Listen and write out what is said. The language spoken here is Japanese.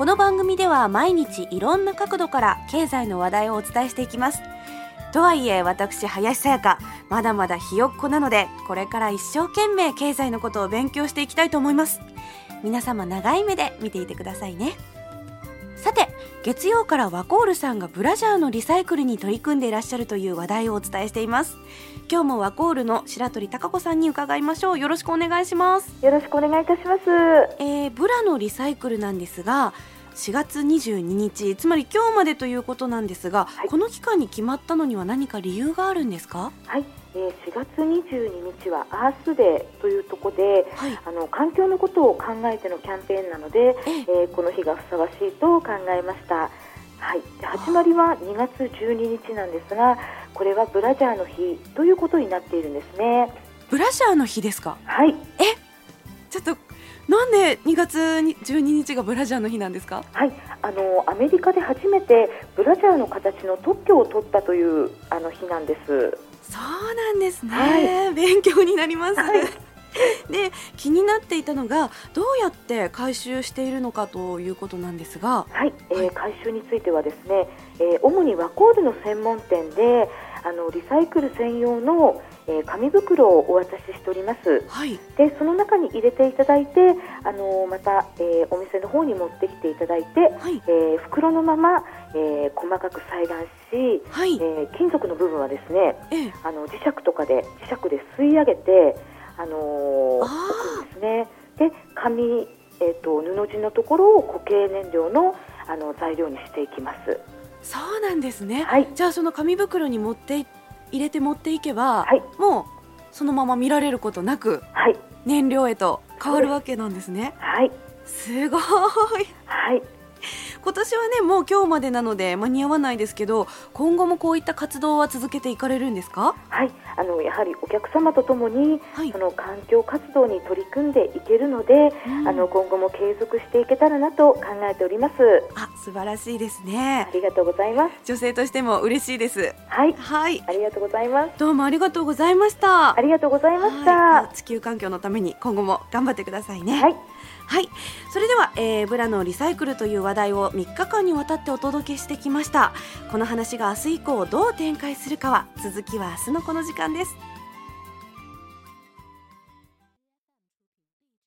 この番組では毎日いろんな角度から経済の話題をお伝えしていきます。とはいえ私林さやかまだまだひよっこなのでこれから一生懸命経済のことを勉強していきたいと思います。皆様長い目で見ていてくださいね。さて月曜からワコールさんがブラジャーのリサイクルに取り組んでいらっしゃるという話題をお伝えしています。今日もワコールの白鳥貴子さんに伺いましょう。よろしくお願いします。よろしくお願いいたします。えー、ブラのリサイクルなんですが4月22日つまり今日までということなんですが、はい。この期間に決まったのには何か理由があるんですか？はい、えー、4月22日はアースデーというところで、はい。あの環境のことを考えてのキャンペーンなので、ええ。えーこの日がふさわしいと考えました。はい、で始まりは2月12日なんですが、これはブラジャーの日ということになっているんですね。ブラジャーの日ですか？はい、ちょっとなんで2月12日がブラジャーの日なんですか？はい、あのアメリカで初めてブラジャーの形の特許を取ったというあの日なんです。そうなんですね、は勉強になります、はい。で気になっていたのがどうやって回収しているのかということなんですが。はい、えーはい回収についてはですね、えー主にワコールの専門店であのリサイクル専用の、えー紙袋をお渡ししております。はい。でその中に入れていただいてあのまた、えーお店の方に持ってきていただいて、はい。えー袋のまま、えー細かく裁断し、はい。えー金属の部分はですねええ。あの磁石とかで磁石で吸い上げて、あの置くんですね。で紙、えー、と布地のところを固形燃料のあの材料にしていきます。そうなんですね、はい。じゃあその紙袋に持ってい入れて持っていけば、はい。もうそのまま見られることなくはい。燃料へと変わるわけなんですね。はい。すごい。はい今年はねもう今日までなので間に合わないですけど今後もこういった活動は続けていかれるんですか？はい。あのやはりお客様とともに、はい。その環境活動に取り組んでいけるので、うん。あの今後も継続していけたらなと考えております。あ素晴らしいですね。ありがとうございます。女性としても嬉しいです。はい。はい。ありがとうございます。どうもありがとうございました。ありがとうございました。はい。地球環境のために今後も頑張ってくださいね。はい。はい、それでは、えーブラのリサイクルという話題を3日間にわたってお届けしてきました。この話が明日以降どう展開するかは続きは明日のこの時間です。